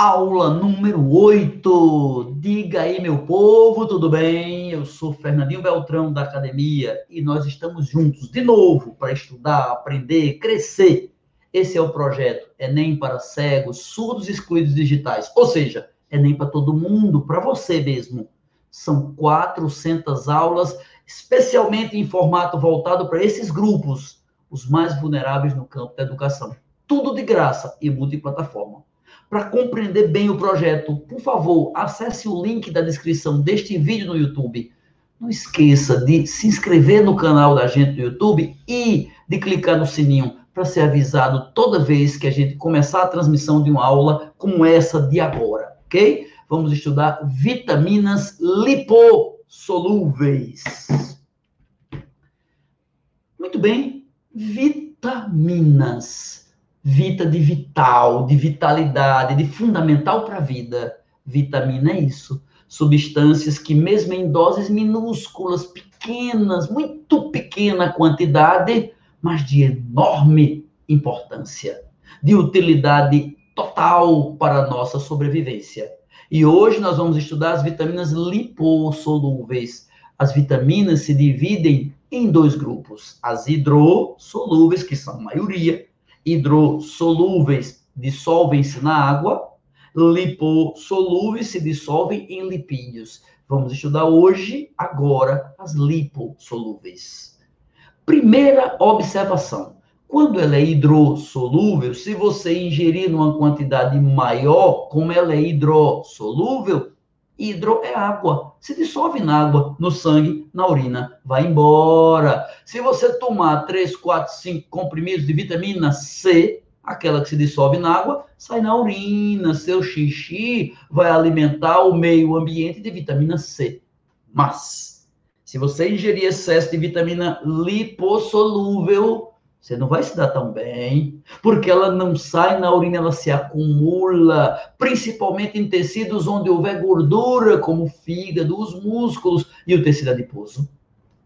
Aula número 8. Diga aí, meu povo, tudo bem? Eu sou Fernandinho Beltrão da academia e nós estamos juntos de novo para estudar, aprender, crescer. Esse é o projeto Enem para cegos, surdos e excluídos digitais. Ou seja, Enem para todo mundo, para você mesmo. São 400 aulas, especialmente em formato voltado para esses grupos, os mais vulneráveis no campo da educação. Tudo de graça e multiplataforma. Para compreender bem o projeto, por favor, acesse o link da descrição deste vídeo no YouTube. Não esqueça de se inscrever no canal da gente no YouTube e de clicar no sininho para ser avisado toda vez que a gente começar a transmissão de uma aula como essa de agora, ok? Vamos estudar vitaminas lipossolúveis. Muito bem, vitaminas Vita de vital, de vitalidade, de fundamental para a vida. Vitamina é isso. Substâncias que, mesmo em doses minúsculas, pequenas, muito pequena quantidade, mas de enorme importância, de utilidade total para a nossa sobrevivência. E hoje nós vamos estudar as vitaminas lipossolúveis. As vitaminas se dividem em dois grupos: as hidrossolúveis, que são a maioria, hidrossolúveis dissolvem-se na água, lipossolúveis se dissolvem em lipídios. Vamos estudar hoje, agora, as lipossolúveis. Primeira observação: quando ela é hidrossolúvel, se você ingerir numa quantidade maior, como ela é hidrossolúvel, Hidro é água. Se dissolve na água, no sangue, na urina. Vai embora. Se você tomar 3, 4, 5 comprimidos de vitamina C, aquela que se dissolve na água, sai na urina. Seu xixi vai alimentar o meio ambiente de vitamina C. Mas, se você ingerir excesso de vitamina lipossolúvel, você não vai se dar tão bem, porque ela não sai na urina, ela se acumula, principalmente em tecidos onde houver gordura, como o fígado, os músculos e o tecido adiposo.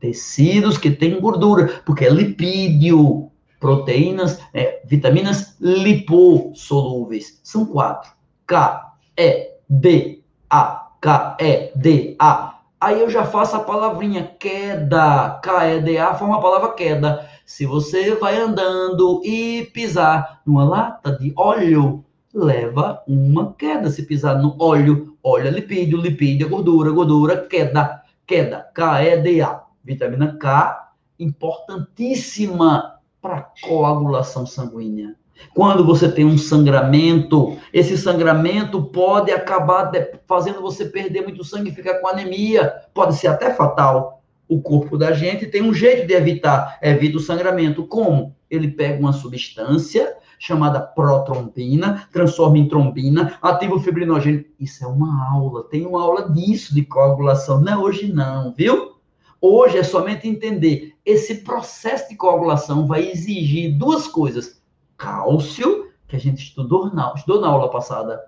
Tecidos que têm gordura, porque é lipídio, proteínas, é, vitaminas lipossolúveis. São quatro. K, E, D, A. K, E, D, A. Aí eu já faço a palavrinha queda. K, E, D, A forma a palavra queda se você vai andando e pisar numa lata de óleo, leva uma queda. Se pisar no óleo, óleo é lipídio, lipídio é gordura, gordura, queda, queda, K-E-D-A. Vitamina K, importantíssima para coagulação sanguínea. Quando você tem um sangramento, esse sangramento pode acabar fazendo você perder muito sangue e ficar com anemia. Pode ser até fatal o corpo da gente tem um jeito de evitar, evita o sangramento. Como? Ele pega uma substância chamada protrombina, transforma em trombina, ativa o fibrinogênio. Isso é uma aula, tem uma aula disso de coagulação. Não é hoje não, viu? Hoje é somente entender. Esse processo de coagulação vai exigir duas coisas. Cálcio, que a gente estudou na, estudou na aula passada,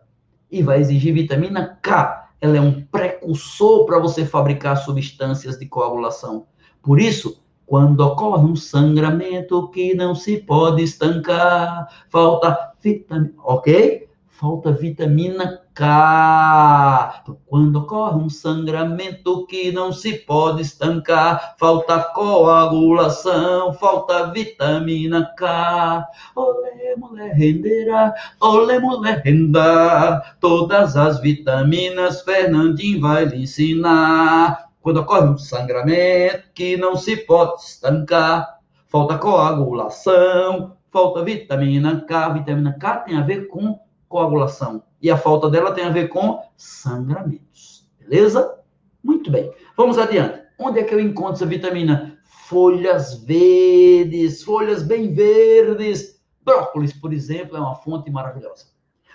e vai exigir vitamina K, ela é um precursor para você fabricar substâncias de coagulação. Por isso, quando ocorre um sangramento que não se pode estancar, falta vitamina, ok? Falta vitamina K. Quando ocorre um sangramento que não se pode estancar, falta coagulação, falta vitamina K. Olê, mulher, renderá, olê, mulher, renda. Todas as vitaminas Fernandinho vai lhe ensinar. Quando ocorre um sangramento que não se pode estancar, falta coagulação, falta vitamina K. Vitamina K tem a ver com coagulação e a falta dela tem a ver com sangramentos. Beleza? Muito bem. Vamos adiante. Onde é que eu encontro essa vitamina? Folhas verdes, folhas bem verdes. Brócolis, por exemplo, é uma fonte maravilhosa.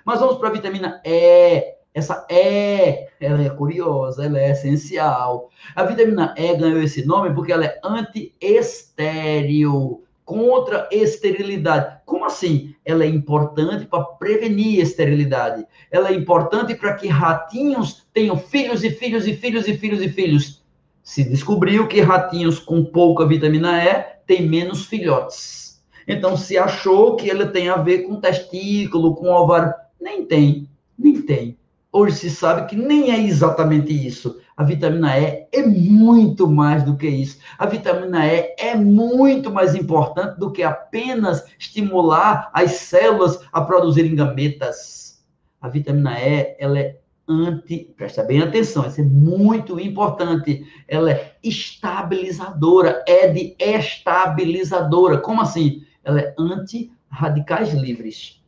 Mas vamos para a vitamina E. Essa E, ela é curiosa, ela é essencial. A vitamina E ganhou esse nome porque ela é antiestéreo contra esterilidade. Como assim? Ela é importante para prevenir esterilidade. Ela é importante para que ratinhos tenham filhos e filhos e filhos e filhos e filhos. Se descobriu que ratinhos com pouca vitamina E têm menos filhotes. Então se achou que ela tem a ver com testículo, com ovário. Nem tem. Nem tem. Hoje se sabe que nem é exatamente isso. A vitamina E é muito mais do que isso. A vitamina E é muito mais importante do que apenas estimular as células a produzirem gametas. A vitamina E, ela é anti, presta bem atenção, isso é muito importante. Ela é estabilizadora, é de estabilizadora. Como assim? Ela é anti-radicais livres.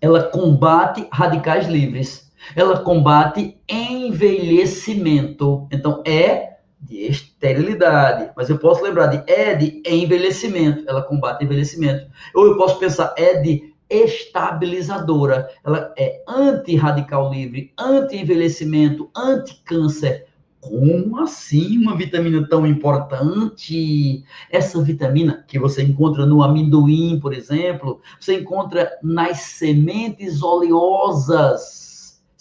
Ela combate radicais livres ela combate envelhecimento. Então, é de esterilidade. Mas eu posso lembrar de é de envelhecimento. Ela combate envelhecimento. Ou eu posso pensar é de estabilizadora. Ela é anti-radical livre, anti-envelhecimento, anti-câncer. Como assim uma vitamina tão importante? Essa vitamina que você encontra no amendoim, por exemplo, você encontra nas sementes oleosas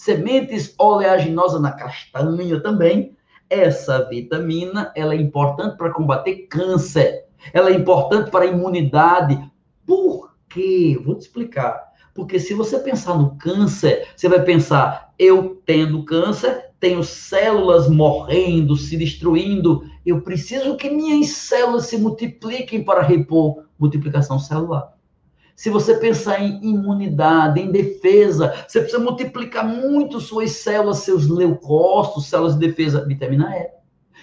sementes oleaginosas na castanha também. Essa vitamina, ela é importante para combater câncer. Ela é importante para a imunidade. Por quê? Vou te explicar. Porque se você pensar no câncer, você vai pensar, eu tendo câncer, tenho células morrendo, se destruindo, eu preciso que minhas células se multipliquem para repor multiplicação celular. Se você pensar em imunidade, em defesa, você precisa multiplicar muito suas células, seus leucócitos, células de defesa, vitamina E.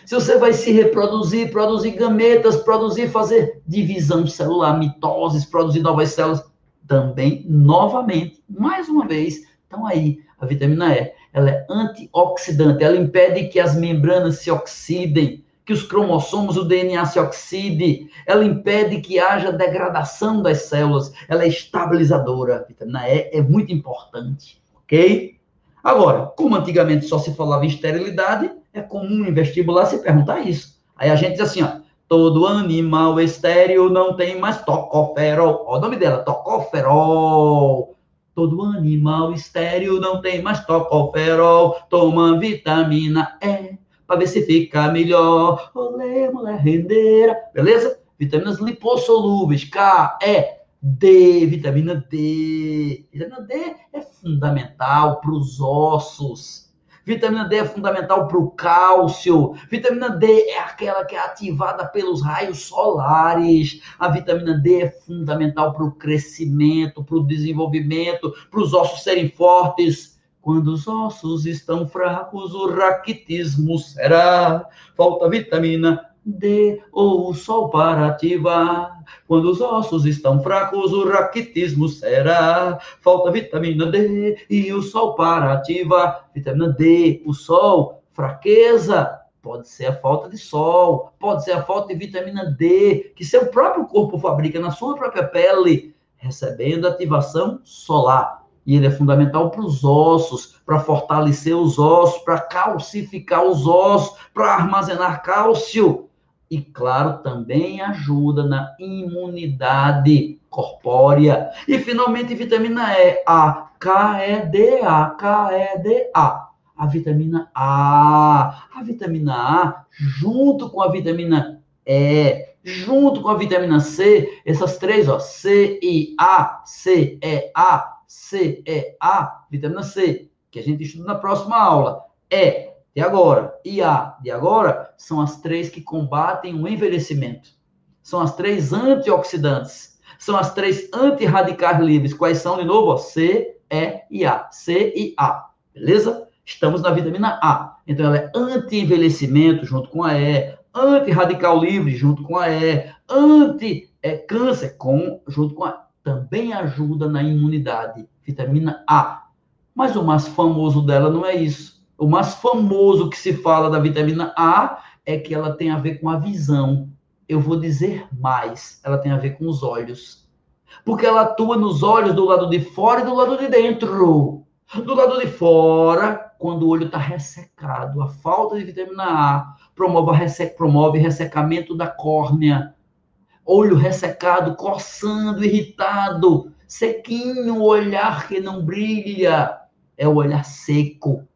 Se você vai se reproduzir, produzir gametas, produzir, fazer divisão celular, mitoses, produzir novas células, também, novamente, mais uma vez, então aí, a vitamina E, ela é antioxidante, ela impede que as membranas se oxidem, que os cromossomos, o DNA se oxide, ela impede que haja degradação das células, ela é estabilizadora. Vitamina E é muito importante, ok? Agora, como antigamente só se falava em esterilidade, é comum em vestibular se perguntar isso. Aí a gente diz assim, ó, todo animal estéril não tem mais tocoferol. Olha o nome dela, tocoferol. Todo animal estéril não tem mais tocoferol, toma vitamina E para ver se fica melhor. Olê, mulher rendeira. Beleza? Vitaminas lipossolúveis, K, E, D, vitamina D. Vitamina D é fundamental para os ossos. Vitamina D é fundamental para o cálcio. Vitamina D é aquela que é ativada pelos raios solares. A vitamina D é fundamental para o crescimento, para o desenvolvimento, para os ossos serem fortes quando os ossos estão fracos, o raquitismo será. Falta vitamina D ou o sol para ativar. Quando os ossos estão fracos, o raquitismo será. Falta vitamina D e o sol para ativar. Vitamina D, o sol, fraqueza. Pode ser a falta de sol, pode ser a falta de vitamina D, que seu próprio corpo fabrica na sua própria pele, recebendo ativação solar e ele é fundamental para os ossos, para fortalecer os ossos, para calcificar os ossos, para armazenar cálcio. E, claro, também ajuda na imunidade corpórea. E, finalmente, vitamina E, A, K-E-D-A, K-E-D-A. A vitamina A. A vitamina A, junto com a vitamina E, junto com a vitamina C, essas três, ó, C, I, A, C, E, A, C, E, A, vitamina C, que a gente estuda na próxima aula. E de agora e A de agora são as três que combatem o envelhecimento. São as três antioxidantes. São as três antirradicais livres. Quais são, de novo? C, E e A. C e A. Beleza? Estamos na vitamina A. Então, ela é anti-envelhecimento junto com a E, anti-radical livre junto com a E, anti-câncer é, com, junto com a também ajuda na imunidade, vitamina A. Mas o mais famoso dela não é isso. O mais famoso que se fala da vitamina A é que ela tem a ver com a visão. Eu vou dizer mais, ela tem a ver com os olhos. Porque ela atua nos olhos do lado de fora e do lado de dentro. Do lado de fora, quando o olho está ressecado, a falta de vitamina A promove, promove ressecamento da córnea, olho ressecado, coçando, irritado, sequinho, olhar que não brilha, é o olhar seco.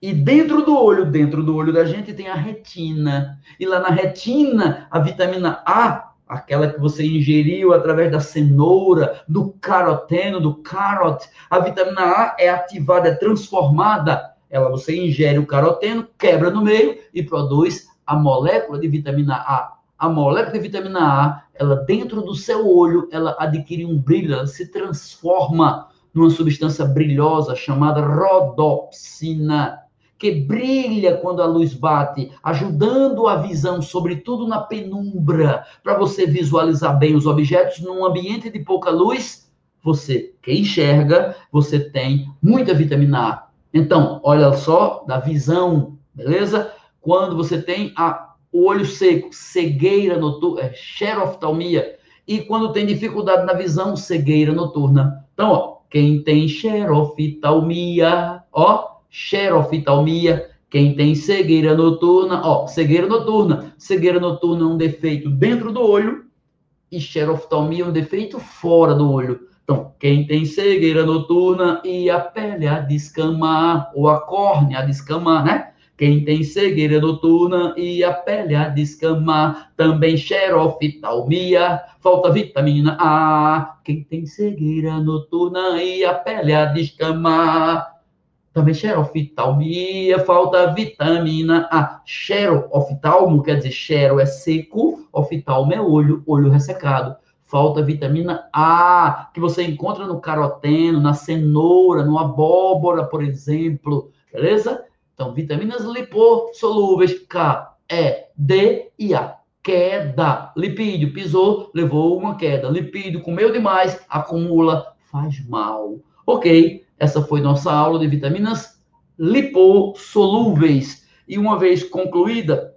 E dentro do olho, dentro do olho da gente tem a retina. E lá na retina, a vitamina A aquela que você ingeriu através da cenoura, do caroteno, do carrot. A vitamina A é ativada, é transformada. Ela você ingere o caroteno, quebra no meio e produz a molécula de vitamina A. A molécula de vitamina A, ela dentro do seu olho, ela adquire um brilho, ela se transforma numa substância brilhosa chamada rodopsina que brilha quando a luz bate, ajudando a visão, sobretudo na penumbra, para você visualizar bem os objetos num ambiente de pouca luz. Você que enxerga, você tem muita vitamina A. Então, olha só, da visão, beleza? Quando você tem a, o olho seco, cegueira noturna, é, xeroftalmia, e quando tem dificuldade na visão, cegueira noturna. Então, ó, quem tem xeroftalmia, ó, xeroftalmia, quem tem cegueira noturna, ó, cegueira noturna. Cegueira noturna é um defeito dentro do olho e xeroftalmia é um defeito fora do olho. Então, quem tem cegueira noturna e a pele a descamar, ou a córnea a descamar, né? Quem tem cegueira noturna e a pele a descamar, também xeroftalmia, falta vitamina A. Quem tem cegueira noturna e a pele a descamar, também xeroftalmia, falta vitamina A. Xeroftalmo quer dizer xero é seco, oftalmo é olho, olho ressecado. Falta vitamina A, que você encontra no caroteno, na cenoura, no abóbora, por exemplo. Beleza? Então, vitaminas lipossolúveis K, E, D e A. Queda. Lipídio, pisou, levou uma queda. Lipídio, comeu demais, acumula, faz mal. Ok? Essa foi nossa aula de vitaminas lipossolúveis. E uma vez concluída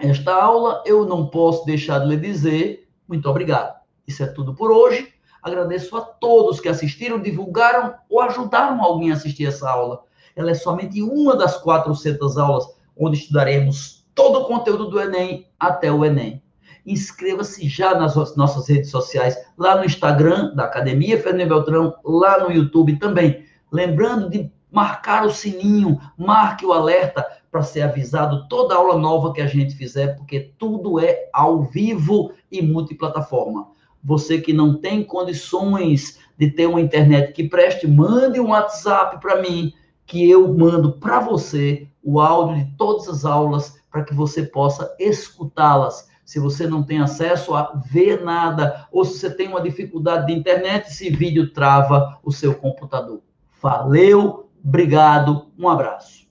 esta aula, eu não posso deixar de lhe dizer muito obrigado. Isso é tudo por hoje. Agradeço a todos que assistiram, divulgaram ou ajudaram alguém a assistir essa aula. Ela é somente uma das 400 aulas onde estudaremos todo o conteúdo do Enem até o Enem inscreva-se já nas nossas redes sociais, lá no Instagram da Academia Fernando Beltrão, lá no YouTube também. Lembrando de marcar o sininho, marque o alerta para ser avisado toda aula nova que a gente fizer, porque tudo é ao vivo e multiplataforma. Você que não tem condições de ter uma internet que preste, mande um WhatsApp para mim, que eu mando para você o áudio de todas as aulas para que você possa escutá-las se você não tem acesso a ver nada, ou se você tem uma dificuldade de internet, esse vídeo trava o seu computador. Valeu, obrigado, um abraço.